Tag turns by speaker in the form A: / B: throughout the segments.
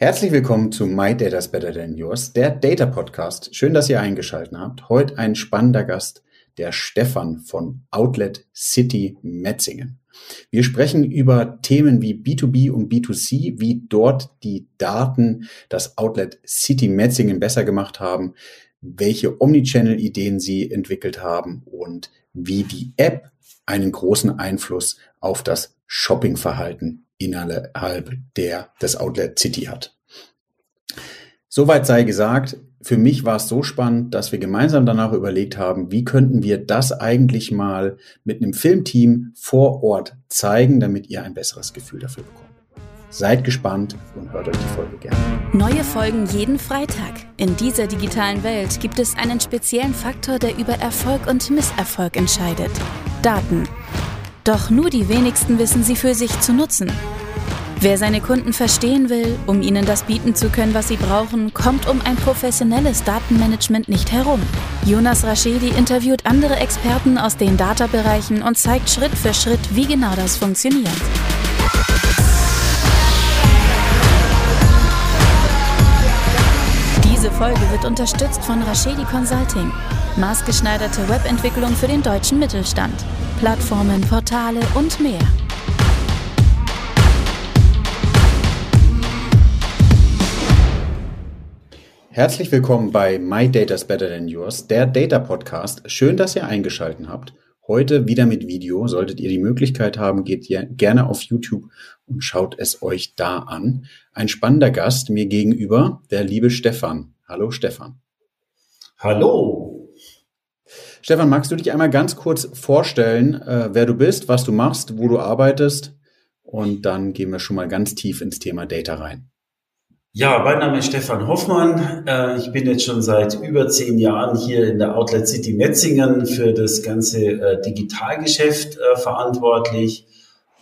A: Herzlich willkommen zu My Data's Better Than Yours, der Data Podcast. Schön, dass ihr eingeschaltet habt. Heute ein spannender Gast, der Stefan von Outlet City Metzingen. Wir sprechen über Themen wie B2B und B2C, wie dort die Daten das Outlet City Metzingen besser gemacht haben, welche Omnichannel-Ideen sie entwickelt haben und wie die App einen großen Einfluss auf das Shoppingverhalten innerhalb der des Outlet City hat. Soweit sei gesagt, für mich war es so spannend, dass wir gemeinsam danach überlegt haben, wie könnten wir das eigentlich mal mit einem Filmteam vor Ort zeigen, damit ihr ein besseres Gefühl dafür bekommt. Seid gespannt und hört euch die Folge gerne.
B: Neue Folgen jeden Freitag. In dieser digitalen Welt gibt es einen speziellen Faktor, der über Erfolg und Misserfolg entscheidet. Daten. Doch nur die wenigsten wissen sie für sich zu nutzen. Wer seine Kunden verstehen will, um ihnen das bieten zu können, was sie brauchen, kommt um ein professionelles Datenmanagement nicht herum. Jonas Raschedi interviewt andere Experten aus den Data-Bereichen und zeigt Schritt für Schritt, wie genau das funktioniert. Diese Folge wird unterstützt von Raschedi Consulting, maßgeschneiderte Webentwicklung für den deutschen Mittelstand, Plattformen, Portale und mehr.
A: Herzlich willkommen bei My Data's Better Than Yours, der Data Podcast. Schön, dass ihr eingeschaltet habt. Heute wieder mit Video. Solltet ihr die Möglichkeit haben, geht ihr gerne auf YouTube und schaut es euch da an. Ein spannender Gast mir gegenüber, der liebe Stefan. Hallo Stefan.
C: Hallo.
A: Stefan, magst du dich einmal ganz kurz vorstellen, äh, wer du bist, was du machst, wo du arbeitest? Und dann gehen wir schon mal ganz tief ins Thema Data rein.
C: Ja, mein Name ist Stefan Hoffmann. Äh, ich bin jetzt schon seit über zehn Jahren hier in der Outlet City Metzingen für das ganze äh, Digitalgeschäft äh, verantwortlich.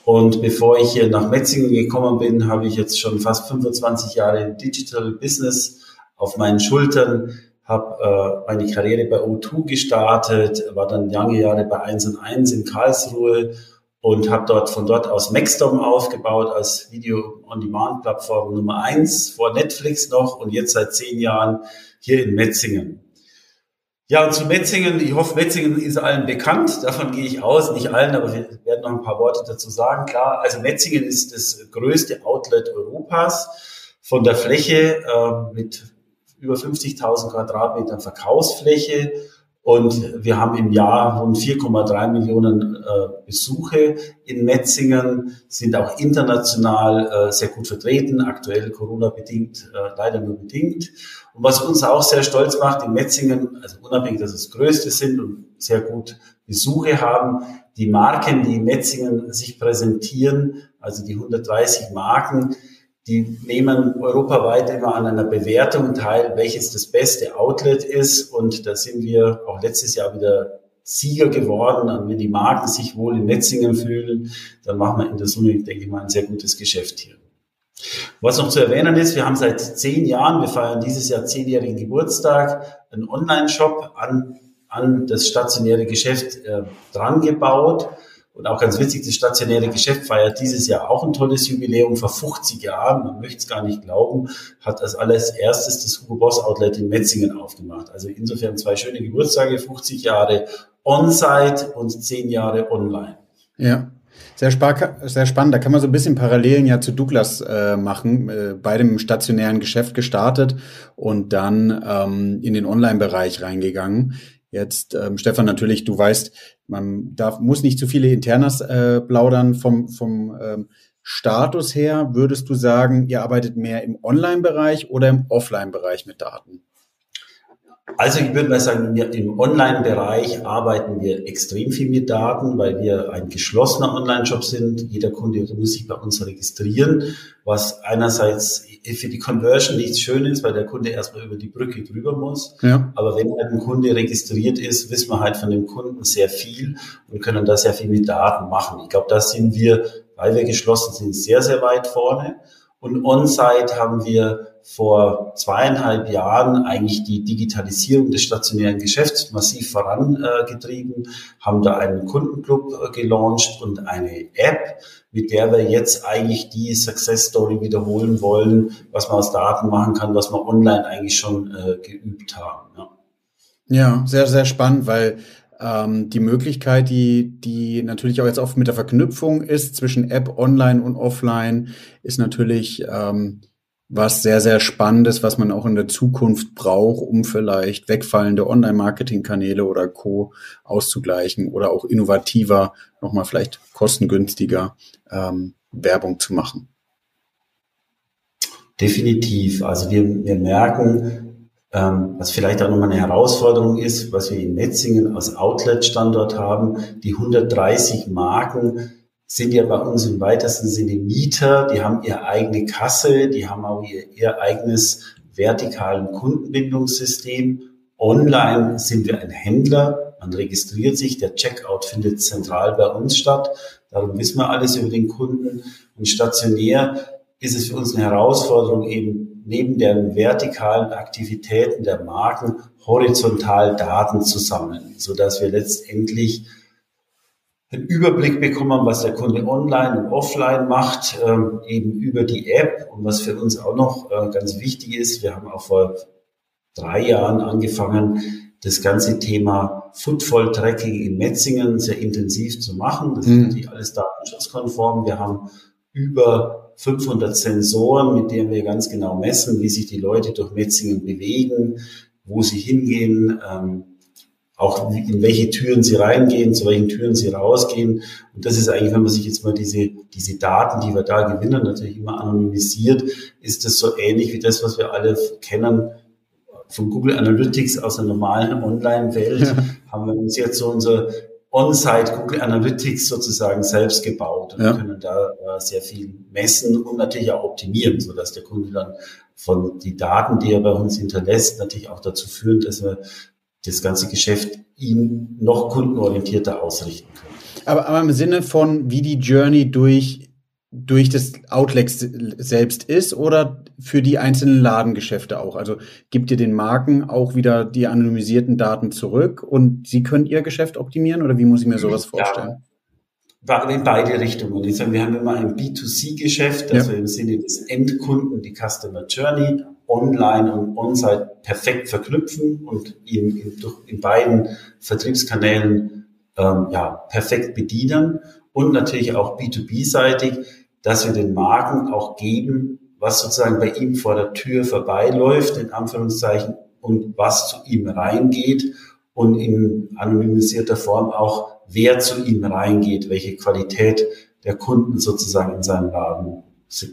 C: Und bevor ich hier nach Metzingen gekommen bin, habe ich jetzt schon fast 25 Jahre Digital Business auf meinen Schultern, habe meine Karriere bei O2 gestartet, war dann lange Jahre bei 1 und 1 in Karlsruhe und habe dort von dort aus Maxdom aufgebaut als Video-on-Demand-Plattform Nummer eins vor Netflix noch und jetzt seit zehn Jahren hier in Metzingen. Ja, und zu Metzingen, ich hoffe, Metzingen ist allen bekannt, davon gehe ich aus, nicht allen, aber wir werden noch ein paar Worte dazu sagen. Klar, also Metzingen ist das größte Outlet Europas von der Fläche äh, mit über 50.000 Quadratmetern Verkaufsfläche und wir haben im Jahr rund 4,3 Millionen äh, Besuche in Metzingen, sind auch international äh, sehr gut vertreten, aktuell Corona-bedingt, äh, leider nur bedingt. Und was uns auch sehr stolz macht, in Metzingen, also unabhängig, dass es größte sind und sehr gut Besuche haben, die Marken, die in Metzingen sich präsentieren, also die 130 Marken, die nehmen europaweit immer an einer Bewertung teil, welches das beste Outlet ist. Und da sind wir auch letztes Jahr wieder Sieger geworden. Und wenn die Marken sich wohl in Metzingen fühlen, dann machen wir in der Summe, denke ich mal, ein sehr gutes Geschäft hier. Was noch zu erwähnen ist, wir haben seit zehn Jahren, wir feiern dieses Jahr zehnjährigen Geburtstag, einen Online-Shop an, an das stationäre Geschäft äh, dran gebaut. Und auch ganz witzig, das stationäre Geschäft feiert dieses Jahr auch ein tolles Jubiläum vor 50 Jahren. Man möchte es gar nicht glauben, hat als allererstes das Hugo Boss Outlet in Metzingen aufgemacht. Also insofern zwei schöne Geburtstage, 50 Jahre On-Site und 10 Jahre online.
A: Ja. Sehr, sehr spannend. Da kann man so ein bisschen Parallelen ja zu Douglas äh, machen. Äh, beide im stationären Geschäft gestartet und dann ähm, in den Online-Bereich reingegangen. Jetzt, ähm, Stefan, natürlich, du weißt, man darf, muss nicht zu viele Internas äh, plaudern vom, vom ähm, Status her. Würdest du sagen, ihr arbeitet mehr im Online-Bereich oder im Offline-Bereich mit Daten?
C: Also ich würde mal sagen, im Online-Bereich arbeiten wir extrem viel mit Daten, weil wir ein geschlossener Online-Shop sind. Jeder Kunde muss sich bei uns registrieren, was einerseits für die Conversion nichts schön ist, weil der Kunde erstmal über die Brücke drüber muss. Ja. Aber wenn ein Kunde registriert ist, wissen wir halt von dem Kunden sehr viel und können da sehr viel mit Daten machen. Ich glaube, da sind wir, weil wir geschlossen sind, sehr, sehr weit vorne. Und on-site haben wir vor zweieinhalb Jahren eigentlich die Digitalisierung des stationären Geschäfts massiv vorangetrieben, haben da einen Kundenclub äh, gelauncht und eine App, mit der wir jetzt eigentlich die Success Story wiederholen wollen, was man aus Daten machen kann, was wir online eigentlich schon äh, geübt haben.
A: Ja. ja, sehr, sehr spannend, weil ähm, die Möglichkeit, die, die natürlich auch jetzt oft mit der Verknüpfung ist zwischen App online und offline, ist natürlich ähm, was sehr, sehr Spannendes, was man auch in der Zukunft braucht, um vielleicht wegfallende Online-Marketing-Kanäle oder Co. auszugleichen oder auch innovativer, nochmal vielleicht kostengünstiger ähm, Werbung zu machen.
C: Definitiv. Also wir, wir merken, was vielleicht auch nochmal eine Herausforderung ist, was wir in Metzingen als Outlet-Standort haben, die 130 Marken sind ja bei uns im weitesten Sinne Mieter, die haben ihre eigene Kasse, die haben auch ihr, ihr eigenes vertikalen Kundenbindungssystem. Online sind wir ein Händler, man registriert sich, der Checkout findet zentral bei uns statt. Darum wissen wir alles über den Kunden. Und stationär ist es für uns eine Herausforderung, eben neben den vertikalen Aktivitäten der Marken horizontal Daten zu sammeln, so dass wir letztendlich einen Überblick bekommen, was der Kunde online und offline macht, ähm, eben über die App. Und was für uns auch noch äh, ganz wichtig ist, wir haben auch vor drei Jahren angefangen, das ganze Thema Footfall-Tracking in Metzingen sehr intensiv zu machen. Das mhm. ist natürlich alles datenschutzkonform. Wir haben über 500 Sensoren, mit denen wir ganz genau messen, wie sich die Leute durch Metzingen bewegen, wo sie hingehen, ähm, auch in welche Türen sie reingehen, zu welchen Türen sie rausgehen. Und das ist eigentlich, wenn man sich jetzt mal diese, diese Daten, die wir da gewinnen, natürlich immer anonymisiert, ist das so ähnlich wie das, was wir alle kennen von Google Analytics aus der normalen Online-Welt. Ja. Haben wir uns jetzt so unser On-Site Google Analytics sozusagen selbst gebaut und ja. können da äh, sehr viel messen und natürlich auch optimieren, so dass der Kunde dann von die Daten, die er bei uns hinterlässt, natürlich auch dazu führen, dass wir das ganze Geschäft ihn noch kundenorientierter ausrichten können.
A: Aber, aber im Sinne von, wie die Journey durch, durch das Outlet selbst ist oder für die einzelnen Ladengeschäfte auch? Also gibt ihr den Marken auch wieder die anonymisierten Daten zurück und sie können ihr Geschäft optimieren oder wie muss ich mir sowas vorstellen?
C: Ja, in beide Richtungen. Ich sage, wir haben immer ein B2C-Geschäft, also ja. im Sinne des Endkunden, die Customer Journey online und on-site perfekt verknüpfen und ihn in, in beiden Vertriebskanälen ähm, ja, perfekt bedienen und natürlich auch B2B-seitig, dass wir den Marken auch geben, was sozusagen bei ihm vor der Tür vorbeiläuft, in Anführungszeichen, und was zu ihm reingeht und in anonymisierter Form auch, wer zu ihm reingeht, welche Qualität der Kunden sozusagen in seinem Laden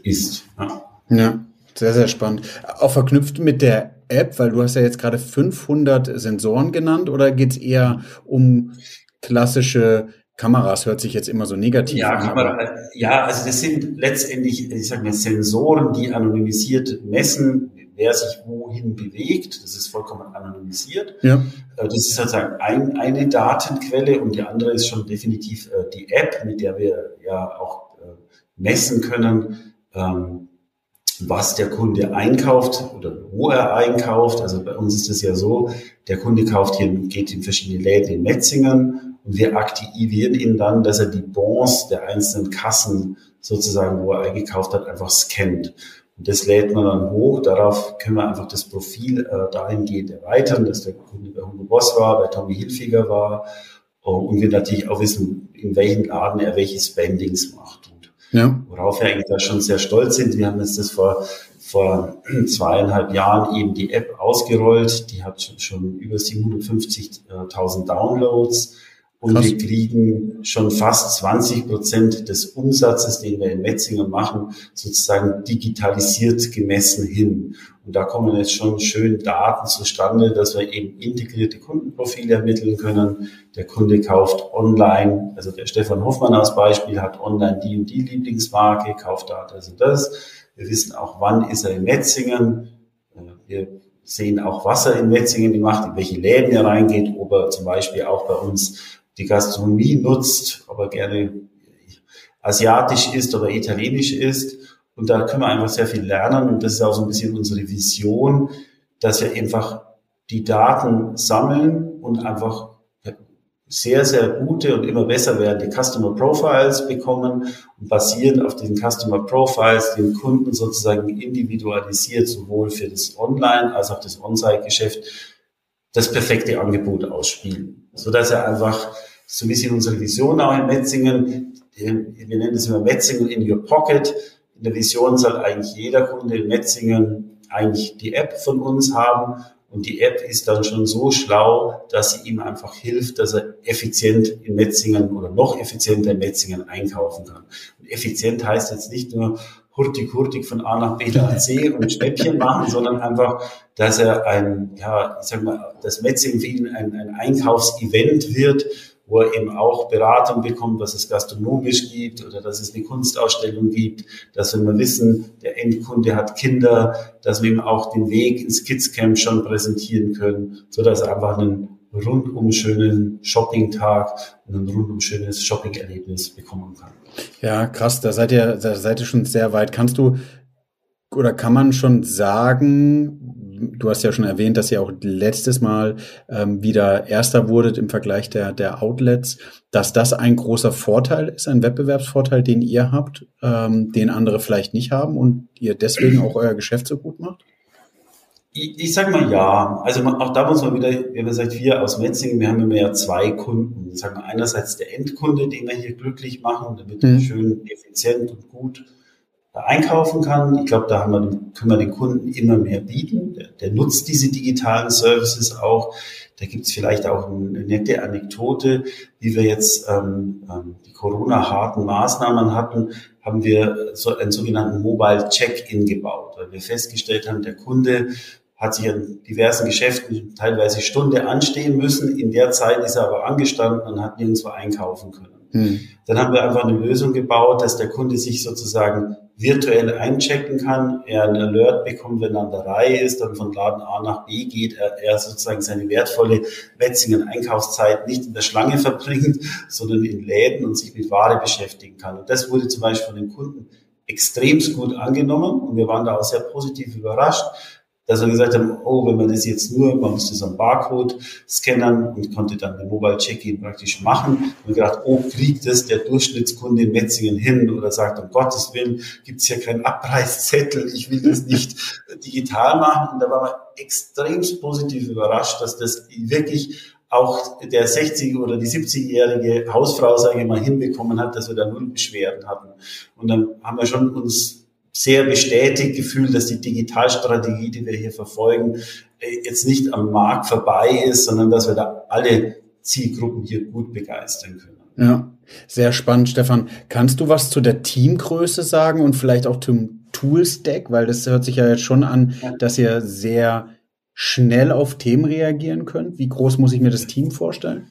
C: ist.
A: Ja. ja. Sehr, sehr spannend. Auch verknüpft mit der App, weil du hast ja jetzt gerade 500 Sensoren genannt, oder geht es eher um klassische Kameras? Hört sich jetzt immer so negativ
C: ja,
A: an.
C: Kamera, ja, also das sind letztendlich, ich sage mal, Sensoren, die anonymisiert messen, wer sich wohin bewegt. Das ist vollkommen anonymisiert. Ja. Äh, das ist sozusagen ein, eine Datenquelle und die andere ist schon definitiv äh, die App, mit der wir ja auch äh, messen können, ähm, was der Kunde einkauft oder wo er einkauft. Also bei uns ist es ja so, der Kunde kauft hier, geht in verschiedene Läden in Metzingen und wir aktivieren ihn dann, dass er die Bons der einzelnen Kassen sozusagen, wo er eingekauft hat, einfach scannt. Und das lädt man dann hoch. Darauf können wir einfach das Profil äh, dahingehend erweitern, dass der Kunde bei Hugo Boss war, bei Tommy Hilfiger war und wir natürlich auch wissen, in welchem Laden er welche Spendings macht. Ja. Worauf wir eigentlich da schon sehr stolz sind. Wir haben jetzt das vor, vor zweieinhalb Jahren eben die App ausgerollt. Die hat schon über 750.000 Downloads. Und Krass. wir kriegen schon fast 20 Prozent des Umsatzes, den wir in Metzingen machen, sozusagen digitalisiert gemessen hin. Und da kommen jetzt schon schön Daten zustande, dass wir eben integrierte Kundenprofile ermitteln können. Der Kunde kauft online, also der Stefan Hoffmann als Beispiel hat online die und die Lieblingsmarke, kauft da das und das. Wir wissen auch, wann ist er in Metzingen. Wir sehen auch, was er in Metzingen macht, in welche Läden er reingeht, ob er zum Beispiel auch bei uns die Gastronomie nutzt, ob er gerne asiatisch ist oder italienisch ist. Und da können wir einfach sehr viel lernen. Und das ist auch so ein bisschen unsere Vision, dass wir einfach die Daten sammeln und einfach sehr, sehr gute und immer besser werdende Customer Profiles bekommen und basierend auf diesen Customer Profiles den Kunden sozusagen individualisiert, sowohl für das Online- als auch das On-Site-Geschäft, das perfekte Angebot ausspielen. So dass er einfach, so ein bisschen unsere Vision auch in Metzingen, wir nennen das immer Metzingen in your pocket. In der Vision soll eigentlich jeder Kunde in Metzingen eigentlich die App von uns haben und die App ist dann schon so schlau, dass sie ihm einfach hilft, dass er effizient in Metzingen oder noch effizienter in Metzingen einkaufen kann. Und effizient heißt jetzt nicht nur hurtig, hurtig von A nach B nach C und Schnäppchen machen, sondern einfach, dass er ein, ja, ich sag mal, das Metzingen für ihn ein, ein Einkaufsevent wird, wo er eben auch Beratung bekommt, was es gastronomisch gibt oder dass es eine Kunstausstellung gibt, dass wir wissen, der Endkunde hat Kinder, dass wir ihm auch den Weg ins Kidscamp schon präsentieren können, so dass er einfach einen rundum schönen Shopping-Tag und ein rundum schönes Shopping-Erlebnis bekommen kann.
A: Ja, krass, da seid ihr, da seid ihr schon sehr weit. Kannst du oder kann man schon sagen, du hast ja schon erwähnt, dass ihr auch letztes Mal ähm, wieder Erster wurdet im Vergleich der, der Outlets, dass das ein großer Vorteil ist, ein Wettbewerbsvorteil, den ihr habt, ähm, den andere vielleicht nicht haben und ihr deswegen auch euer Geschäft so gut macht?
C: Ich, ich sage mal ja. Also auch da muss man wieder, wie man sagt, wir aus Metzingen, wir haben immer ja zwei Kunden. Ich sage mal einerseits der Endkunde, den wir hier glücklich machen, damit mhm. schön effizient und gut einkaufen kann. Ich glaube, da haben wir, können wir den Kunden immer mehr bieten. Der, der nutzt diese digitalen Services auch. Da gibt es vielleicht auch eine nette Anekdote, wie wir jetzt ähm, ähm, die Corona-harten Maßnahmen hatten, haben wir so einen sogenannten Mobile Check-in gebaut, weil wir festgestellt haben, der Kunde hat sich an diversen Geschäften teilweise Stunde anstehen müssen. In der Zeit ist er aber angestanden und hat nirgendwo einkaufen können. Hm. Dann haben wir einfach eine Lösung gebaut, dass der Kunde sich sozusagen virtuell einchecken kann, er einen Alert bekommt, wenn er an der Reihe ist, dann von Laden A nach B geht, er, er sozusagen seine wertvolle Wetzingen Einkaufszeit nicht in der Schlange verbringt, sondern in Läden und sich mit Ware beschäftigen kann. Und das wurde zum Beispiel von den Kunden extremst gut angenommen und wir waren da auch sehr positiv überrascht, dass wir gesagt haben, oh, wenn man das jetzt nur, man muss das am Barcode scannern und konnte dann den Mobile Check-in praktisch machen. Und gedacht, oh, kriegt das der Durchschnittskunde in Metzingen hin oder sagt, um Gottes Willen, gibt's hier keinen Abreißzettel, ich will das nicht digital machen. Und da war man extremst positiv überrascht, dass das wirklich auch der 60 oder die 70-jährige Hausfrau, sage ich mal, hinbekommen hat, dass wir da null Beschwerden hatten. Und dann haben wir schon uns sehr bestätigt gefühlt, dass die Digitalstrategie, die wir hier verfolgen, äh, jetzt nicht am Markt vorbei ist, sondern dass wir da alle Zielgruppen hier gut begeistern können.
A: Ja, sehr spannend, Stefan. Kannst du was zu der Teamgröße sagen und vielleicht auch zum Toolstack? Weil das hört sich ja jetzt schon an, dass ihr sehr schnell auf Themen reagieren könnt. Wie groß muss ich mir das Team vorstellen?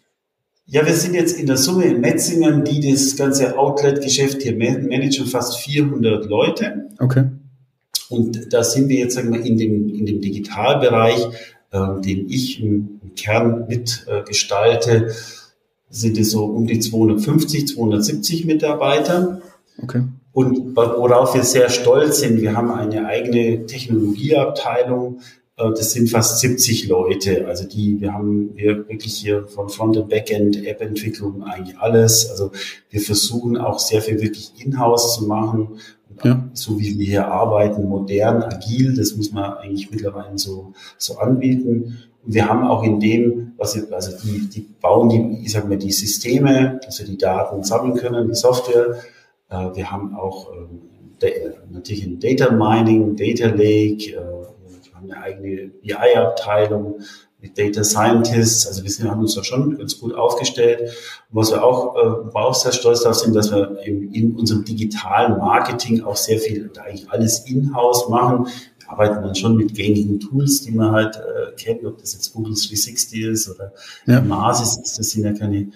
C: Ja, wir sind jetzt in der Summe in Metzingen, die das ganze Outlet-Geschäft hier managen, fast 400 Leute.
A: Okay.
C: Und da sind wir jetzt, sagen wir, in dem, in dem Digitalbereich, äh, den ich im, im Kern mitgestalte, äh, sind es so um die 250, 270 Mitarbeiter.
A: Okay.
C: Und worauf wir sehr stolz sind, wir haben eine eigene Technologieabteilung, das sind fast 70 Leute. Also die, wir haben wir wirklich hier von Front- und Backend, App-Entwicklung eigentlich alles. Also wir versuchen auch sehr viel wirklich in-house zu machen. Ja. So wie wir hier arbeiten, modern, agil, das muss man eigentlich mittlerweile so, so anbieten. Und wir haben auch in dem, was wir, also die, die bauen die, ich sag mal, die Systeme, dass wir die Daten sammeln können, die Software. Äh, wir haben auch ähm, natürlich ein Data Mining, Data Lake, haben eine eigene BI-Abteilung mit Data Scientists. Also wir sind, haben uns da schon ganz gut aufgestellt. Und was wir auch, äh, auch sehr stolz darauf sind, dass wir in, in unserem digitalen Marketing auch sehr viel, eigentlich alles in-house machen. Wir arbeiten dann schon mit gängigen Tools, die man halt äh, kennt, ob das jetzt Google 360 ist oder ja. Masis ist. Das sind ja keine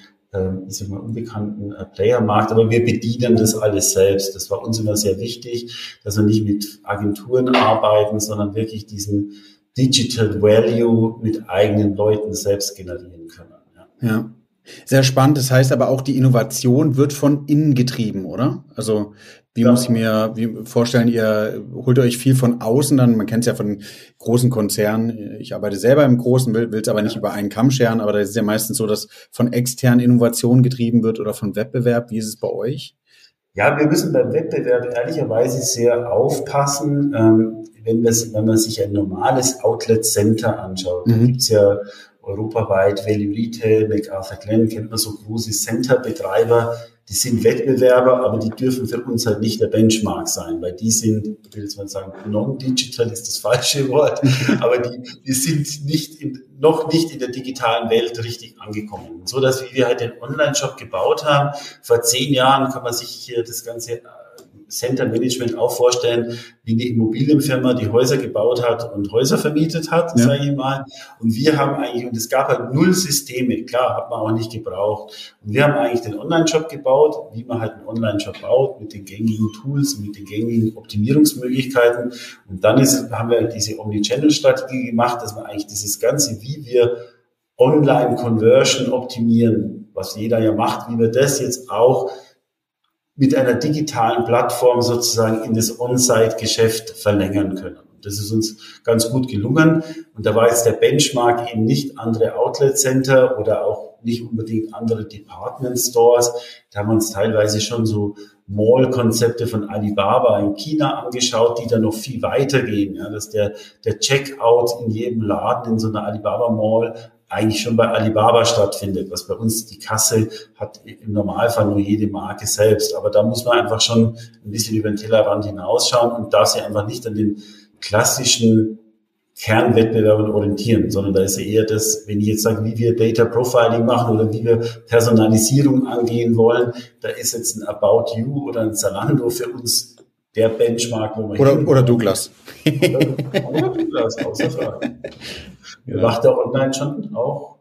C: ich sag mal, unbekannten äh, Playermarkt, aber wir bedienen das alles selbst. Das war uns immer sehr wichtig, dass wir nicht mit Agenturen arbeiten, sondern wirklich diesen Digital Value mit eigenen Leuten selbst generieren können.
A: Ja. ja. Sehr spannend. Das heißt aber auch, die Innovation wird von innen getrieben, oder? Also Wie ja. muss ich mir wie vorstellen, ihr holt euch viel von außen dann, man kennt es ja von großen Konzernen, ich arbeite selber im Großen, will es aber nicht ja. über einen Kamm scheren, aber da ist es ja meistens so, dass von externen Innovationen getrieben wird oder von Wettbewerb. Wie ist es bei euch?
C: Ja, wir müssen beim Wettbewerb ehrlicherweise sehr aufpassen, ähm, wenn, das, wenn man sich ein normales Outlet Center anschaut. Mhm. Da gibt's ja europaweit Value Retail, MacArthur Glenn, kennt man so große Center-Betreiber, die sind Wettbewerber, aber die dürfen für uns halt nicht der Benchmark sein, weil die sind, ich will jetzt mal sagen, non-digital ist das falsche Wort, aber die, die sind nicht in, noch nicht in der digitalen Welt richtig angekommen. So dass wir halt den Online-Shop gebaut haben. Vor zehn Jahren kann man sich hier das ganze Center Management auch vorstellen wie eine Immobilienfirma, die Häuser gebaut hat und Häuser vermietet hat, ja. sage ich mal. Und wir haben eigentlich, und es gab halt null Systeme, klar, hat man auch nicht gebraucht. Und wir haben eigentlich den Online-Shop gebaut, wie man halt einen Online-Shop baut, mit den gängigen Tools, mit den gängigen Optimierungsmöglichkeiten. Und dann ist, haben wir diese Omnichannel-Strategie gemacht, dass man eigentlich dieses Ganze, wie wir Online-Conversion optimieren, was jeder ja macht, wie wir das jetzt auch mit einer digitalen Plattform sozusagen in das On-Site-Geschäft verlängern können. Das ist uns ganz gut gelungen. Und da war jetzt der Benchmark eben nicht andere Outlet Center oder auch nicht unbedingt andere Department Stores. Da haben wir uns teilweise schon so Mall-Konzepte von Alibaba in China angeschaut, die da noch viel weiter gehen. Ja, dass der, der Checkout in jedem Laden in so einer Alibaba Mall eigentlich schon bei Alibaba stattfindet, was bei uns die Kasse hat im Normalfall nur jede Marke selbst. Aber da muss man einfach schon ein bisschen über den Tellerrand hinausschauen und da sie einfach nicht an den klassischen Kernwettbewerben orientieren, sondern da ist ja eher das, wenn ich jetzt sage, wie wir Data Profiling machen oder wie wir Personalisierung angehen wollen, da ist jetzt ein About You oder ein Zalando für uns der Benchmark,
A: wo wir oder, oder Douglas.
C: oder, oder Douglas, außer Frage. Ja. Macht der online schon auch,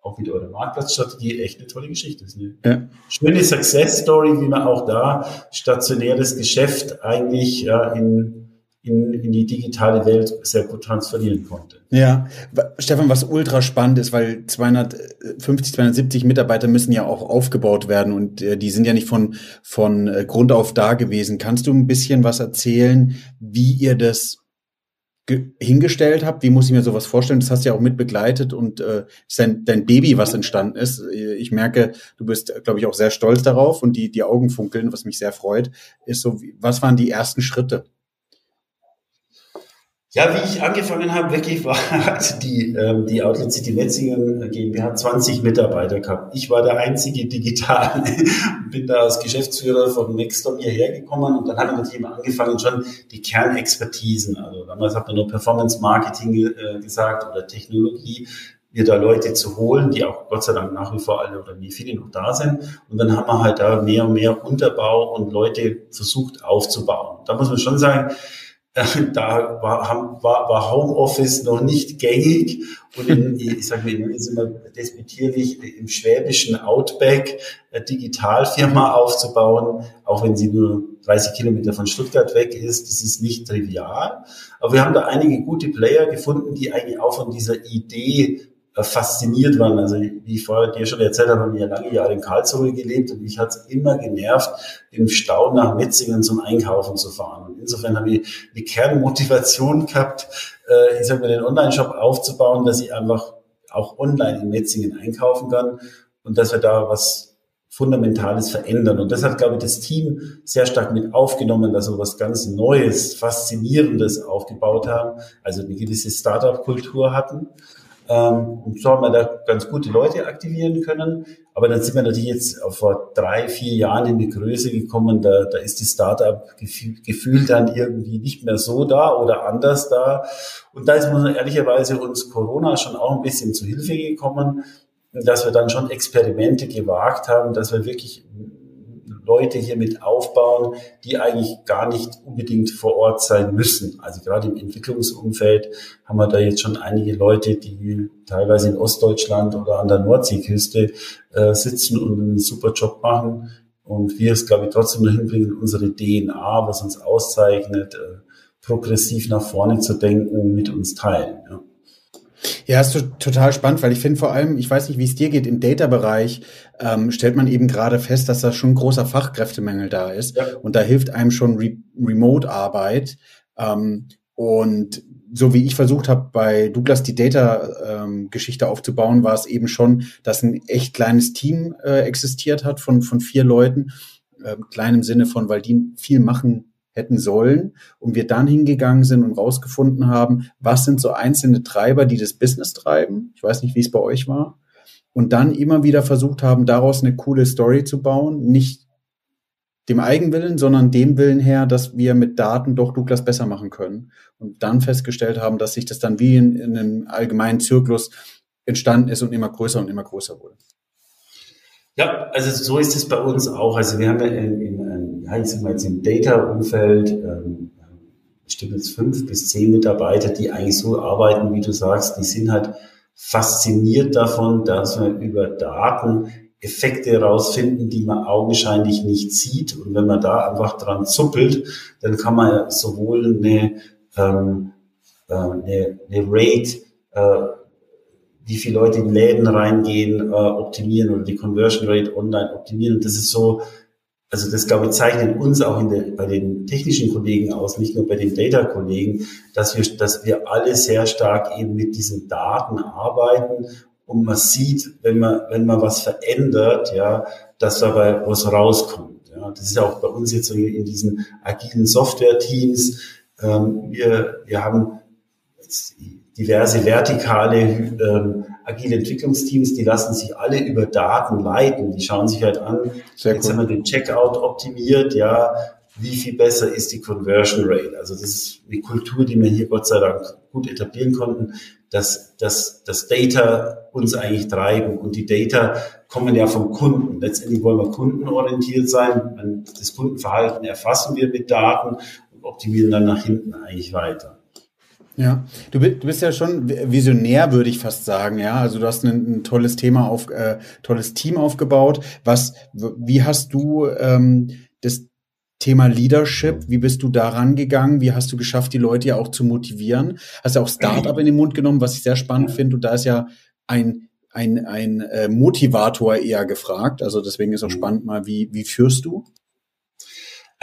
C: auch wieder eure Marktplatzstrategie, echt eine tolle Geschichte. Das ist eine ja. schöne Success Story, wie man auch da stationäres Geschäft eigentlich ja, in in, in die digitale Welt sehr gut transferieren konnte.
A: Ja, Stefan, was ultra spannend ist, weil 250, 270 Mitarbeiter müssen ja auch aufgebaut werden und äh, die sind ja nicht von, von äh, Grund auf da gewesen. Kannst du ein bisschen was erzählen, wie ihr das hingestellt habt. Wie muss ich mir sowas vorstellen? Das hast du ja auch mit begleitet und äh, dein, dein Baby, was entstanden ist. Ich merke, du bist, glaube ich, auch sehr stolz darauf und die, die Augen funkeln, was mich sehr freut. Ist so, was waren die ersten Schritte?
C: Ja, wie ich angefangen habe, wirklich war hat die, ähm, die Outlet City Metzingen GmbH 20 Mitarbeiter gehabt. Ich war der einzige Digital, bin da als Geschäftsführer von Nextdoor hierher gekommen und dann haben wir natürlich angefangen schon die Kernexpertisen. Also damals hat man nur Performance Marketing äh, gesagt oder Technologie mir da Leute zu holen, die auch Gott sei Dank nach wie vor alle oder wie viele noch da sind. Und dann haben wir halt da mehr und mehr Unterbau und Leute versucht aufzubauen. Da muss man schon sagen, da war, war, war Homeoffice noch nicht gängig und in, ich sage mal, jetzt immer despektierlich im schwäbischen Outback eine Digitalfirma aufzubauen, auch wenn sie nur 30 Kilometer von Stuttgart weg ist, das ist nicht trivial. Aber wir haben da einige gute Player gefunden, die eigentlich auch von dieser Idee fasziniert waren. Also wie ich vorher dir schon erzählt habe, haben wir ja lange Jahre in Karlsruhe gelebt und mich hat es immer genervt, im Stau nach Metzingen zum Einkaufen zu fahren. Und insofern habe ich die Kernmotivation gehabt, äh, ich sag mal, den Online-Shop aufzubauen, dass ich einfach auch online in Metzingen einkaufen kann und dass wir da was Fundamentales verändern. Und das hat, glaube ich, das Team sehr stark mit aufgenommen, dass wir was ganz Neues, Faszinierendes aufgebaut haben, also eine gewisse Startup-Kultur hatten ähm, und so haben wir da ganz gute Leute aktivieren können. Aber dann sind wir natürlich jetzt vor drei, vier Jahren in die Größe gekommen, da, da ist die Startup-Gefühl dann irgendwie nicht mehr so da oder anders da. Und da ist man ehrlicherweise uns Corona schon auch ein bisschen zu Hilfe gekommen, dass wir dann schon Experimente gewagt haben, dass wir wirklich Leute hier mit aufbauen, die eigentlich gar nicht unbedingt vor Ort sein müssen. Also gerade im Entwicklungsumfeld haben wir da jetzt schon einige Leute, die teilweise in Ostdeutschland oder an der Nordseeküste äh, sitzen und einen super Job machen. Und wir es, glaube ich, trotzdem noch hinbringen, unsere DNA, was uns auszeichnet, äh, progressiv nach vorne zu denken, mit uns teilen. Ja.
A: Ja, ist total spannend, weil ich finde vor allem, ich weiß nicht, wie es dir geht, im Data-Bereich ähm, stellt man eben gerade fest, dass da schon ein großer Fachkräftemangel da ist. Ja. Und da hilft einem schon Re Remote-Arbeit. Ähm, und so wie ich versucht habe, bei Douglas die Data-Geschichte ähm, aufzubauen, war es eben schon, dass ein echt kleines Team äh, existiert hat von, von vier Leuten. Ähm, klein im Sinne von, weil die viel machen hätten sollen und wir dann hingegangen sind und rausgefunden haben, was sind so einzelne Treiber, die das Business treiben. Ich weiß nicht, wie es bei euch war. Und dann immer wieder versucht haben, daraus eine coole Story zu bauen. Nicht dem Eigenwillen, sondern dem Willen her, dass wir mit Daten doch Douglas besser machen können. Und dann festgestellt haben, dass sich das dann wie in, in einem allgemeinen Zyklus entstanden ist und immer größer und immer größer wurde.
C: Ja, also so ist es bei uns auch. Also wir haben ja in, in, ja, ich sag mal jetzt im Data-Umfeld ähm, bestimmt jetzt fünf bis zehn Mitarbeiter, die eigentlich so arbeiten, wie du sagst, die sind halt fasziniert davon, dass wir über Daten Effekte herausfinden, die man augenscheinlich nicht sieht. Und wenn man da einfach dran zuppelt, dann kann man sowohl eine, ähm, äh, eine, eine Rate, äh, wie viele Leute in Läden reingehen, äh, optimieren oder die Conversion Rate online optimieren. Und das ist so, also das glaube ich zeichnet uns auch in der, bei den technischen Kollegen aus, nicht nur bei den Data-Kollegen, dass wir, dass wir alle sehr stark eben mit diesen Daten arbeiten und man sieht, wenn man, wenn man was verändert, ja, dass dabei was rauskommt. Ja. Das ist ja auch bei uns jetzt so in diesen agilen Software-Teams. Ähm, wir, wir haben diverse vertikale ähm, agile Entwicklungsteams, die lassen sich alle über Daten leiten. Die schauen sich halt an, Sehr jetzt cool. haben wir den Checkout optimiert, ja, wie viel besser ist die Conversion Rate? Also das ist eine Kultur, die wir hier Gott sei Dank gut etablieren konnten, dass, dass das Data uns eigentlich treiben und die Data kommen ja vom Kunden. Letztendlich wollen wir kundenorientiert sein. Das Kundenverhalten erfassen wir mit Daten und optimieren dann nach hinten eigentlich weiter.
A: Ja, du, du bist ja schon visionär, würde ich fast sagen. Ja, also du hast ein, ein tolles Thema auf, äh, tolles Team aufgebaut. Was, wie hast du ähm, das Thema Leadership, wie bist du da rangegangen? Wie hast du geschafft, die Leute ja auch zu motivieren? Hast du auch Startup in den Mund genommen, was ich sehr spannend finde. Und da ist ja ein, ein, ein äh, Motivator eher gefragt. Also deswegen ist auch spannend mal, wie, wie führst du?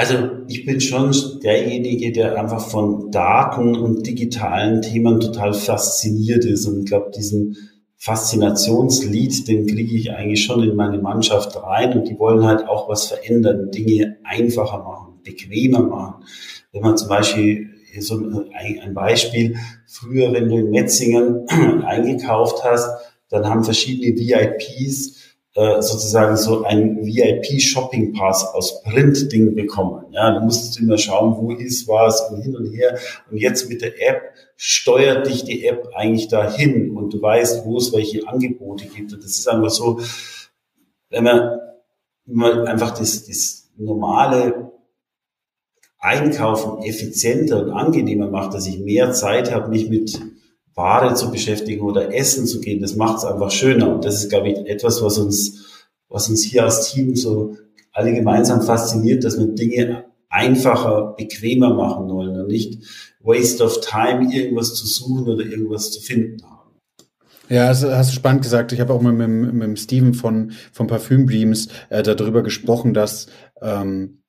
C: Also ich bin schon derjenige, der einfach von Daten und digitalen Themen total fasziniert ist. Und ich glaube, diesen Faszinationslied, den kriege ich eigentlich schon in meine Mannschaft rein. Und die wollen halt auch was verändern, Dinge einfacher machen, bequemer machen. Wenn man zum Beispiel so ein Beispiel, früher, wenn du in Metzingen eingekauft hast, dann haben verschiedene VIPs äh, sozusagen so ein VIP-Shopping-Pass aus Print-Ding bekommen. Ja, du musstest immer schauen, wo ist was und hin und her. Und jetzt mit der App steuert dich die App eigentlich dahin und du weißt, wo es welche Angebote gibt. Und das ist einfach so, wenn man, wenn man einfach das, das normale Einkaufen effizienter und angenehmer macht, dass ich mehr Zeit habe, mich mit Ware zu beschäftigen oder Essen zu gehen, das macht es einfach schöner. Und das ist, glaube ich, etwas, was uns, was uns hier als Team so alle gemeinsam fasziniert, dass wir Dinge einfacher, bequemer machen wollen und nicht waste of time, irgendwas zu suchen oder irgendwas zu finden haben.
A: Ja, das hast du spannend gesagt. Ich habe auch mit, mit, mit Steven von, von Parfüm Dreams äh, darüber gesprochen, dass ähm,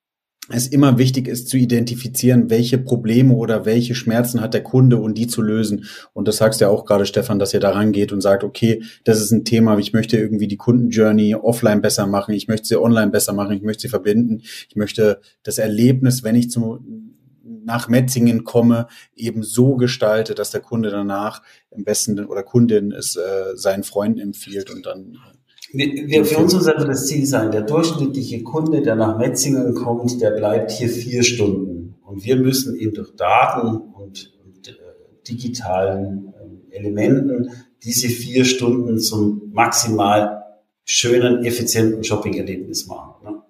A: es immer wichtig ist zu identifizieren, welche Probleme oder welche Schmerzen hat der Kunde und die zu lösen. Und das sagst ja auch gerade, Stefan, dass ihr da rangeht und sagt, okay, das ist ein Thema, ich möchte irgendwie die Kundenjourney offline besser machen, ich möchte sie online besser machen, ich möchte sie verbinden, ich möchte das Erlebnis, wenn ich zu, nach Metzingen komme, eben so gestalte, dass der Kunde danach im besten oder Kundin es äh, seinen Freunden empfiehlt und dann
C: wir, für uns sollte das Ziel sein, der durchschnittliche Kunde, der nach Metzingen kommt, der bleibt hier vier Stunden. Und wir müssen eben durch Daten und, äh, digitalen äh, Elementen diese vier Stunden zum maximal schönen, effizienten Shopping-Erlebnis machen. Ne?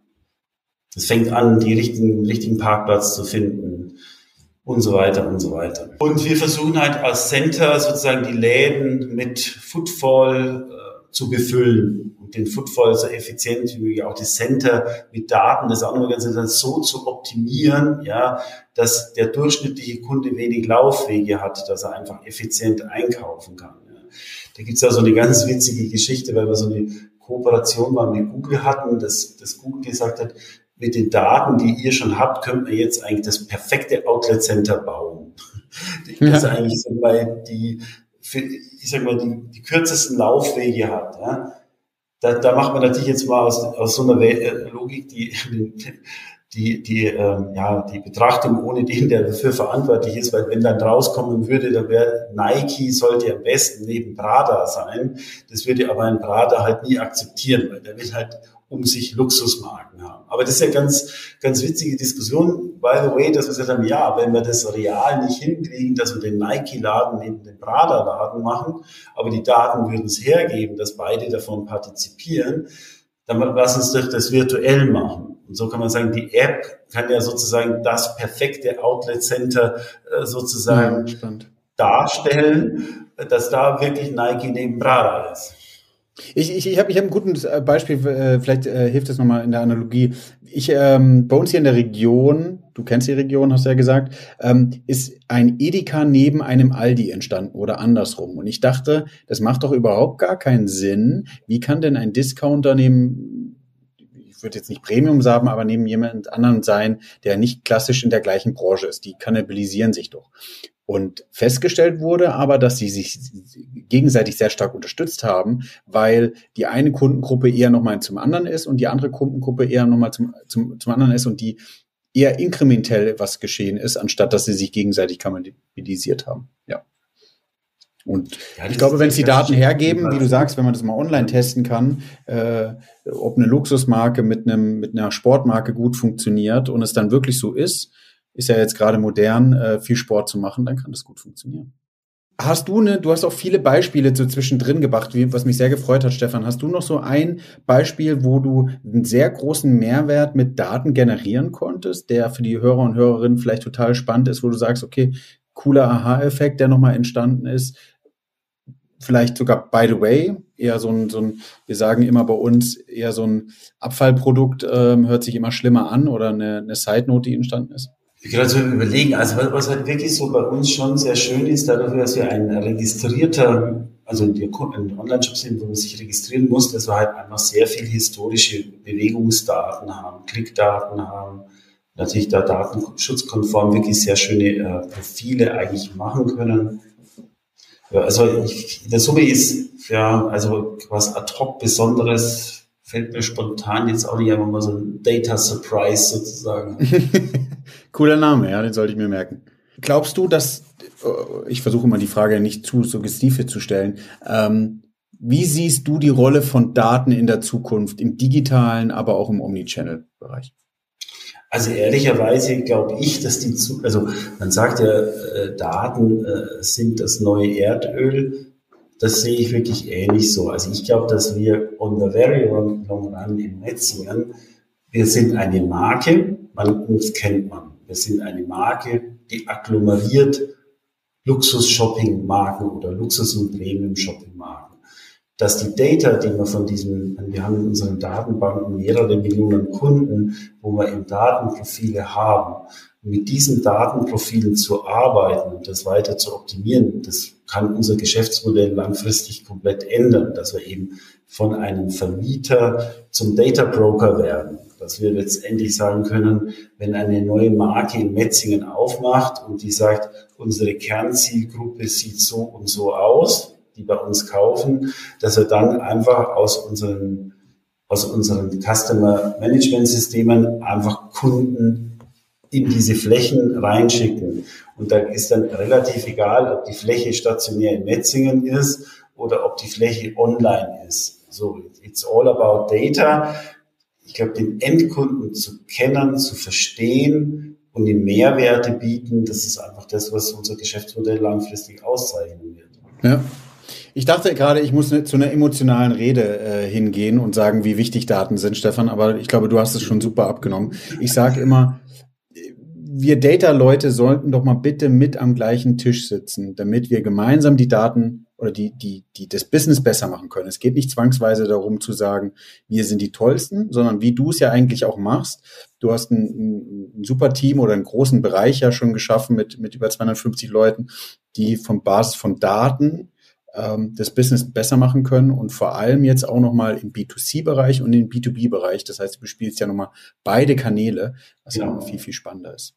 C: Das fängt an, die richtigen, richtigen Parkplatz zu finden und so weiter und so weiter. Und wir versuchen halt als Center sozusagen die Läden mit Footfall äh, zu befüllen den Footfall so effizient wie möglich, auch das Center mit Daten des Organisation so zu optimieren, ja, dass der durchschnittliche Kunde wenig Laufwege hat, dass er einfach effizient einkaufen kann. Ja. Da gibt's ja so eine ganz witzige Geschichte, weil wir so eine Kooperation mal mit Google hatten, dass, dass Google gesagt hat, mit den Daten, die ihr schon habt, könnt ihr jetzt eigentlich das perfekte Outlet Center bauen. Das ja. eigentlich so mal die, ich sag mal, die, die kürzesten Laufwege hat. Ja. Da, da macht man natürlich jetzt mal aus, aus so einer äh, Logik die, die, die, ähm, ja, die Betrachtung ohne den, der dafür verantwortlich ist, weil wenn dann rauskommen würde, dann wäre Nike sollte am besten neben Prada sein. Das würde aber ein Prada halt nie akzeptieren, weil der will halt um sich Luxusmarken haben. Aber das ist ja ganz, ganz witzige Diskussion, by the way, dass wir gesagt haben, ja, wenn wir das real nicht hinkriegen, dass wir den Nike-Laden neben den Prada-Laden machen, aber die Daten würden es hergeben, dass beide davon partizipieren, dann lass uns doch das virtuell machen. Und so kann man sagen, die App kann ja sozusagen das perfekte Outlet Center äh, sozusagen ja, darstellen, dass da wirklich Nike neben Prada ist.
A: Ich, ich, ich habe ich hab ein gutes äh, Beispiel, äh, vielleicht äh, hilft es nochmal in der Analogie. Ich, ähm, bei uns hier in der Region, du kennst die Region, hast du ja gesagt, ähm, ist ein Edeka neben einem Aldi entstanden oder andersrum. Und ich dachte, das macht doch überhaupt gar keinen Sinn. Wie kann denn ein Discounter neben, ich würde jetzt nicht Premium sagen, aber neben jemand anderen sein, der nicht klassisch in der gleichen Branche ist? Die kannibalisieren sich doch. Und festgestellt wurde aber, dass sie sich gegenseitig sehr stark unterstützt haben, weil die eine Kundengruppe eher nochmal zum anderen ist und die andere Kundengruppe eher nochmal zum, zum, zum anderen ist und die eher inkrementell was geschehen ist, anstatt dass sie sich gegenseitig kannibalisiert haben. Ja. Und ja, ich glaube, wenn es die Daten hergeben, wie du sagst, wenn man das mal online testen kann, äh, ob eine Luxusmarke mit einem mit einer Sportmarke gut funktioniert und es dann wirklich so ist, ist ja jetzt gerade modern, äh, viel Sport zu machen, dann kann das gut funktionieren. Hast du eine, du hast auch viele Beispiele so zwischendrin gebracht, wie, was mich sehr gefreut hat, Stefan. Hast du noch so ein Beispiel, wo du einen sehr großen Mehrwert mit Daten generieren konntest, der für die Hörer und Hörerinnen vielleicht total spannend ist, wo du sagst, okay, cooler Aha-Effekt, der nochmal entstanden ist. Vielleicht sogar, by the way, eher so ein, so ein, wir sagen immer bei uns, eher so ein Abfallprodukt ähm, hört sich immer schlimmer an oder eine, eine Side-Note, die entstanden ist.
C: Ich gerade so überlegen, also was, was halt wirklich so bei uns schon sehr schön ist, dadurch, dass wir ein registrierter, also ein Online-Shop sind, wo man sich registrieren muss, dass wir halt einfach sehr viel historische Bewegungsdaten haben, Klickdaten haben, natürlich da datenschutzkonform wirklich sehr schöne äh, Profile eigentlich machen können. Ja, also ich, in der Summe ist ja also was ad hoc Besonderes fällt mir spontan jetzt auch nicht einfach mal so ein Data Surprise sozusagen.
A: Cooler Name, ja, den sollte ich mir merken. Glaubst du, dass, äh, ich versuche mal die Frage nicht zu suggestiv zu stellen, ähm, wie siehst du die Rolle von Daten in der Zukunft, im digitalen, aber auch im Omnichannel-Bereich?
C: Also ehrlicherweise glaube ich, dass die, also man sagt ja, äh, Daten äh, sind das neue Erdöl. Das sehe ich wirklich ähnlich so. Also ich glaube, dass wir on the very long, run in Metzingen, wir sind eine Marke, man, uns kennt man. Wir sind eine Marke, die agglomeriert Luxus-Shopping-Marken oder Luxus- und Premium-Shopping-Marken. Dass die Data, die wir von diesem, wir haben in unseren Datenbanken mehrere Millionen Kunden, wo wir eben Datenprofile haben. Mit diesen Datenprofilen zu arbeiten und das weiter zu optimieren, das kann unser Geschäftsmodell langfristig komplett ändern, dass wir eben von einem Vermieter zum Data Broker werden. Dass wir letztendlich sagen können, wenn eine neue Marke in Metzingen aufmacht und die sagt, unsere Kernzielgruppe sieht so und so aus, die bei uns kaufen, dass wir dann einfach aus unseren, aus unseren Customer Management Systemen einfach Kunden in diese Flächen reinschicken. Und da ist dann relativ egal, ob die Fläche stationär in Metzingen ist oder ob die Fläche online ist. So, it's all about data ich glaube, den Endkunden zu kennen, zu verstehen und die Mehrwerte bieten, das ist einfach das, was unser Geschäftsmodell langfristig auszeichnen wird.
A: Ja. Ich dachte gerade, ich muss zu einer emotionalen Rede äh, hingehen und sagen, wie wichtig Daten sind, Stefan, aber ich glaube, du hast es schon super abgenommen. Ich sage immer, wir Data-Leute sollten doch mal bitte mit am gleichen Tisch sitzen, damit wir gemeinsam die Daten oder die, die, die das Business besser machen können. Es geht nicht zwangsweise darum zu sagen, wir sind die Tollsten, sondern wie du es ja eigentlich auch machst. Du hast ein, ein super Team oder einen großen Bereich ja schon geschaffen mit, mit über 250 Leuten, die von Basis von Daten ähm, das Business besser machen können und vor allem jetzt auch nochmal im B2C-Bereich und im B2B-Bereich. Das heißt, du bespielst ja nochmal beide Kanäle, was ja nochmal viel, viel spannender ist.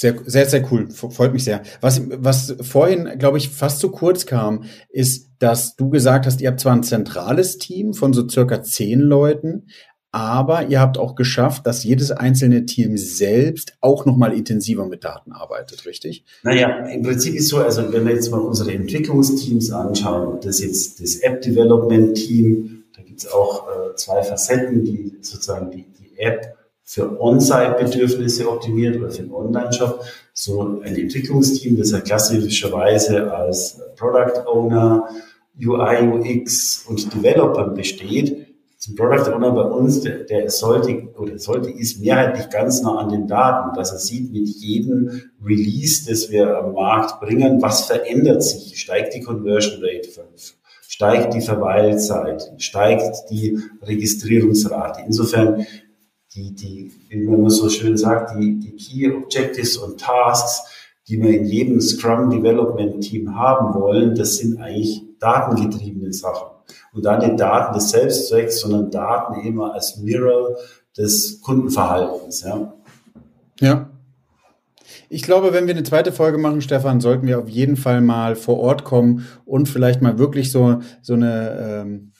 A: Sehr, sehr, sehr cool. Freut mich sehr. Was, was vorhin, glaube ich, fast zu kurz kam, ist, dass du gesagt hast, ihr habt zwar ein zentrales Team von so circa zehn Leuten, aber ihr habt auch geschafft, dass jedes einzelne Team selbst auch nochmal intensiver mit Daten arbeitet, richtig?
C: Naja, im Prinzip ist so, also wenn wir jetzt mal unsere Entwicklungsteams anschauen, das ist jetzt das App-Development-Team, da gibt es auch äh, zwei Facetten, die sozusagen die, die App für On-Site-Bedürfnisse optimiert oder für den Online-Shop. So ein Entwicklungsteam, das ja klassischerweise als Product Owner, UI, UX und Developer besteht, zum Product Owner bei uns, der, der sollte oder sollte ist mehrheitlich ganz nah an den Daten, dass er sieht mit jedem Release, das wir am Markt bringen, was verändert sich, steigt die Conversion Rate, steigt die Verweilzeit, steigt die Registrierungsrate. Insofern die, die, wie man so schön sagt, die, die Key Objectives und Tasks, die wir in jedem Scrum Development Team haben wollen, das sind eigentlich datengetriebene Sachen und da nicht Daten des Selbstzwecks, sondern Daten immer als Mirror des Kundenverhaltens. Ja.
A: ja. Ich glaube, wenn wir eine zweite Folge machen, Stefan, sollten wir auf jeden Fall mal vor Ort kommen und vielleicht mal wirklich so, so eine ähm, äh,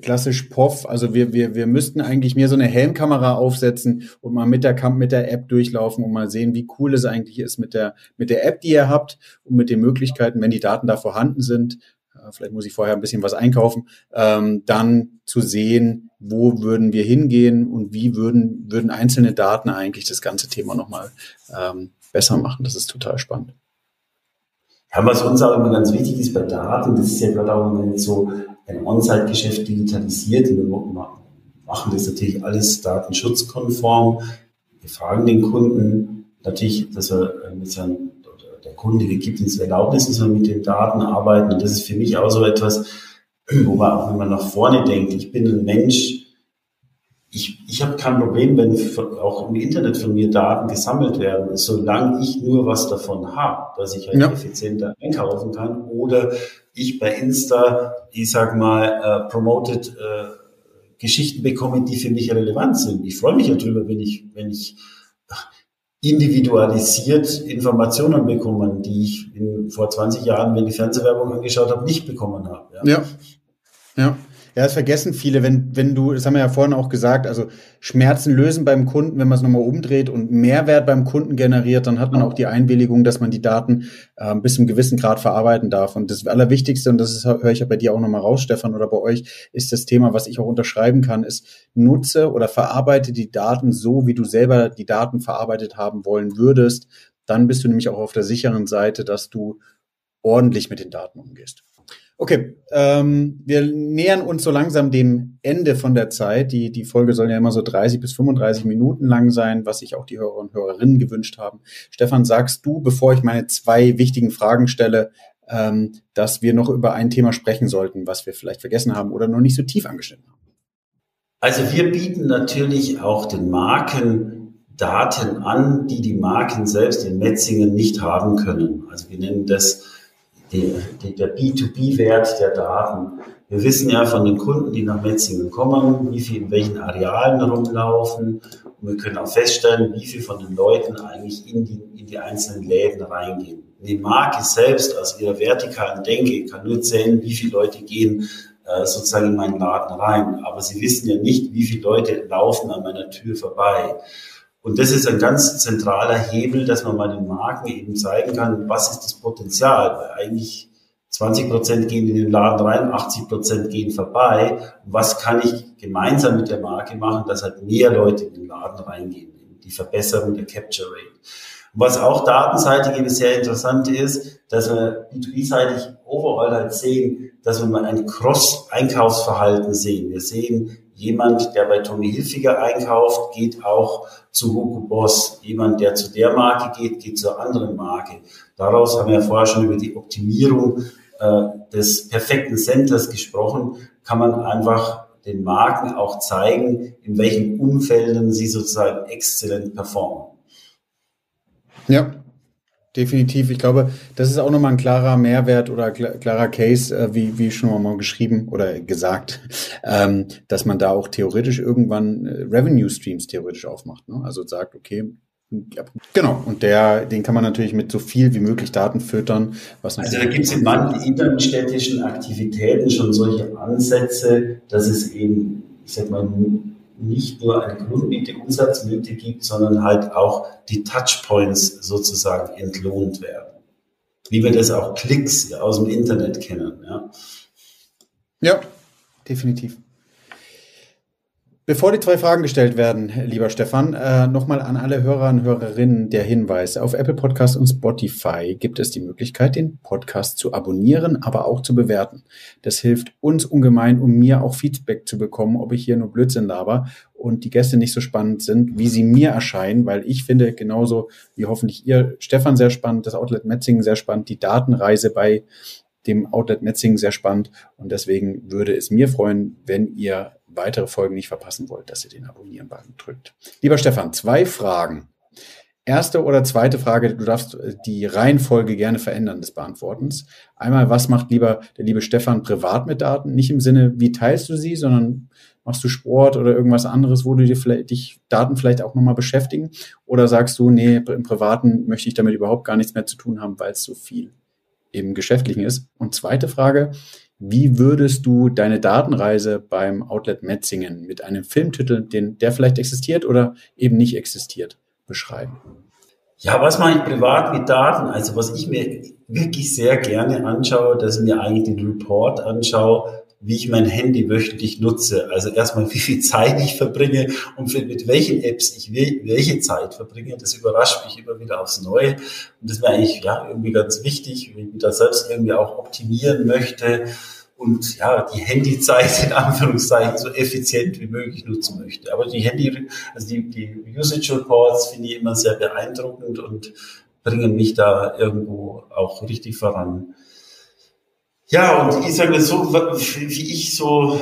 A: klassisch POV. Also wir, wir, wir müssten eigentlich mehr so eine Helmkamera aufsetzen und mal mit der Kamp mit der App durchlaufen und mal sehen, wie cool es eigentlich ist mit der, mit der App, die ihr habt und mit den Möglichkeiten, wenn die Daten da vorhanden sind, äh, vielleicht muss ich vorher ein bisschen was einkaufen, ähm, dann zu sehen, wo würden wir hingehen und wie würden, würden einzelne Daten eigentlich das ganze Thema nochmal ähm, besser machen. Das ist total spannend.
C: Ja, was uns auch immer ganz wichtig ist bei Daten, das ist ja gerade auch, wenn so ein On-Site-Geschäft digitalisiert, wir machen das natürlich alles datenschutzkonform. Wir fragen den Kunden natürlich, dass er mit seinem der Kunde gibt uns Erlaubnis, dass wir mit den Daten arbeiten. Und das ist für mich auch so etwas, wo man auch, wenn man nach vorne denkt, ich bin ein Mensch, ich, ich habe kein Problem, wenn auch im Internet von mir Daten gesammelt werden, solange ich nur was davon habe, dass ich halt ja. effizienter einkaufen kann oder ich bei Insta, ich sag mal, äh, promoted äh, Geschichten bekomme, die für mich relevant sind. Ich freue mich ja drüber, wenn ich, wenn ich individualisiert Informationen bekommen, die ich in, vor 20 Jahren, wenn die Fernsehwerbung angeschaut habe, nicht bekommen habe.
A: Ja. ja. ja. Ja, das vergessen viele, wenn, wenn du, das haben wir ja vorhin auch gesagt, also Schmerzen lösen beim Kunden, wenn man es nochmal umdreht und Mehrwert beim Kunden generiert, dann hat man auch die Einwilligung, dass man die Daten äh, bis zum gewissen Grad verarbeiten darf. Und das Allerwichtigste, und das ist, höre ich ja bei dir auch nochmal raus, Stefan, oder bei euch, ist das Thema, was ich auch unterschreiben kann, ist, nutze oder verarbeite die Daten so, wie du selber die Daten verarbeitet haben wollen würdest. Dann bist du nämlich auch auf der sicheren Seite, dass du ordentlich mit den Daten umgehst. Okay, ähm, wir nähern uns so langsam dem Ende von der Zeit. Die, die Folge soll ja immer so 30 bis 35 Minuten lang sein, was sich auch die Hörer und Hörerinnen gewünscht haben. Stefan, sagst du, bevor ich meine zwei wichtigen Fragen stelle, ähm, dass wir noch über ein Thema sprechen sollten, was wir vielleicht vergessen haben oder noch nicht so tief angeschnitten haben?
C: Also wir bieten natürlich auch den Marken Daten an, die die Marken selbst in Metzingen nicht haben können. Also wir nennen das die, die, der B2B-Wert der Daten. Wir wissen ja von den Kunden, die nach Metzingen kommen, wie viel in welchen Arealen rumlaufen. Und wir können auch feststellen, wie viel von den Leuten eigentlich in die, in die einzelnen Läden reingehen. Die Marke selbst aus ihrer vertikalen Denke kann nur zählen, wie viele Leute gehen äh, sozusagen in meinen Laden rein. Aber sie wissen ja nicht, wie viele Leute laufen an meiner Tür vorbei. Und das ist ein ganz zentraler Hebel, dass man mal den Marken eben zeigen kann, was ist das Potenzial, weil eigentlich 20 Prozent gehen in den Laden rein, 80 Prozent gehen vorbei. Was kann ich gemeinsam mit der Marke machen, dass halt mehr Leute in den Laden reingehen? Die Verbesserung der Capture Rate. Was auch datenseitig eben sehr interessant ist, dass wir B2B-seitig overall halt sehen, dass wir mal ein Cross-Einkaufsverhalten sehen. Wir sehen, jemand, der bei Tommy Hilfiger einkauft, geht auch zu Hugo Boss. Jemand, der zu der Marke geht, geht zur anderen Marke. Daraus haben wir ja vorher schon über die Optimierung äh, des perfekten Centers gesprochen. Kann man einfach den Marken auch zeigen, in welchen Umfelden sie sozusagen exzellent performen.
A: Ja, definitiv. Ich glaube, das ist auch nochmal ein klarer Mehrwert oder klarer Case, äh, wie, wie schon mal geschrieben oder gesagt, ähm, dass man da auch theoretisch irgendwann äh, Revenue Streams theoretisch aufmacht. Ne? Also sagt, okay, Genau, und der, den kann man natürlich mit so viel wie möglich Daten füttern.
C: Was also da gibt es in manchen innenstädtischen Aktivitäten schon solche Ansätze, dass es eben, ich sag mal, nicht nur eine Grundmiete-Umsatzmiete gibt, sondern halt auch die Touchpoints sozusagen entlohnt werden. Wie wir das auch Klicks aus dem Internet kennen. Ja,
A: ja definitiv. Bevor die zwei Fragen gestellt werden, lieber Stefan, äh, nochmal an alle Hörer und Hörerinnen der Hinweis. Auf Apple Podcast und Spotify gibt es die Möglichkeit, den Podcast zu abonnieren, aber auch zu bewerten. Das hilft uns ungemein, um mir auch Feedback zu bekommen, ob ich hier nur Blödsinn laber und die Gäste nicht so spannend sind, wie sie mir erscheinen, weil ich finde genauso wie hoffentlich ihr, Stefan, sehr spannend, das Outlet Metzingen sehr spannend, die Datenreise bei dem Outlet Metzingen sehr spannend und deswegen würde es mir freuen, wenn ihr weitere Folgen nicht verpassen wollt, dass ihr den Abonnieren-Button drückt. Lieber Stefan, zwei Fragen. Erste oder zweite Frage, du darfst äh, die Reihenfolge gerne verändern des Beantwortens. Einmal, was macht lieber der liebe Stefan privat mit Daten? Nicht im Sinne, wie teilst du sie, sondern machst du Sport oder irgendwas anderes, wo du dir dich Daten vielleicht auch nochmal beschäftigen? Oder sagst du, nee, im Privaten möchte ich damit überhaupt gar nichts mehr zu tun haben, weil es so viel im Geschäftlichen ist? Und zweite Frage, wie würdest du deine Datenreise beim Outlet Metzingen mit einem Filmtitel, den, der vielleicht existiert oder eben nicht existiert, beschreiben?
C: Ja, was mache ich privat mit Daten? Also was ich mir wirklich sehr gerne anschaue, dass ich mir eigentlich den Report anschaue, wie ich mein Handy wöchentlich nutze. Also erstmal, wie viel Zeit ich verbringe und mit welchen Apps ich welche Zeit verbringe. Das überrascht mich immer wieder aufs Neue. Und das wäre eigentlich ja irgendwie ganz wichtig, wenn ich mich da selbst irgendwie auch optimieren möchte und ja, die Handyzeit in Anführungszeichen so effizient wie möglich nutzen möchte. Aber die Handy, also die, die Usage Reports finde ich immer sehr beeindruckend und bringen mich da irgendwo auch richtig voran. Ja, und ich sage so, wie ich so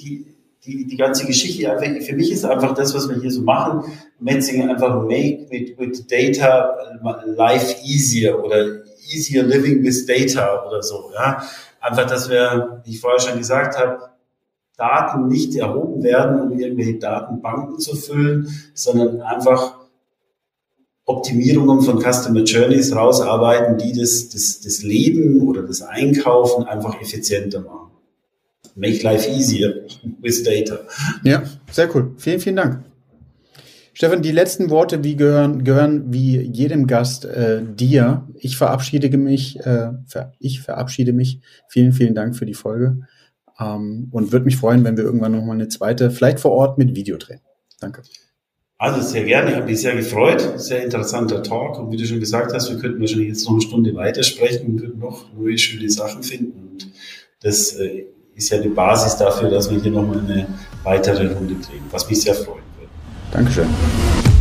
C: die, die, die ganze Geschichte, für mich ist einfach das, was wir hier so machen, Metzingen einfach make with, with data life easier oder easier living with data oder so, ja. Einfach, dass wir, wie ich vorher schon gesagt habe, Daten nicht erhoben werden, um irgendwelche Datenbanken zu füllen, sondern einfach Optimierungen von Customer Journeys rausarbeiten, die das, das, das Leben oder das Einkaufen einfach effizienter machen. Make life easier with data.
A: Ja, sehr cool. Vielen, vielen Dank. Stefan, die letzten Worte wie gehören, gehören wie jedem Gast äh, dir. Ich verabschiede mich. Äh, ver ich verabschiede mich. Vielen, vielen Dank für die Folge. Ähm, und würde mich freuen, wenn wir irgendwann nochmal eine zweite, vielleicht vor Ort mit Video drehen. Danke.
C: Also sehr gerne, ich habe mich sehr gefreut. Sehr interessanter Talk. Und wie du schon gesagt hast, wir könnten wahrscheinlich jetzt noch eine Stunde weitersprechen und würden noch neue schöne Sachen finden. Und das äh, ist ja die Basis dafür, dass wir hier nochmal eine weitere Runde drehen, was mich sehr freut.
A: Dankeschön.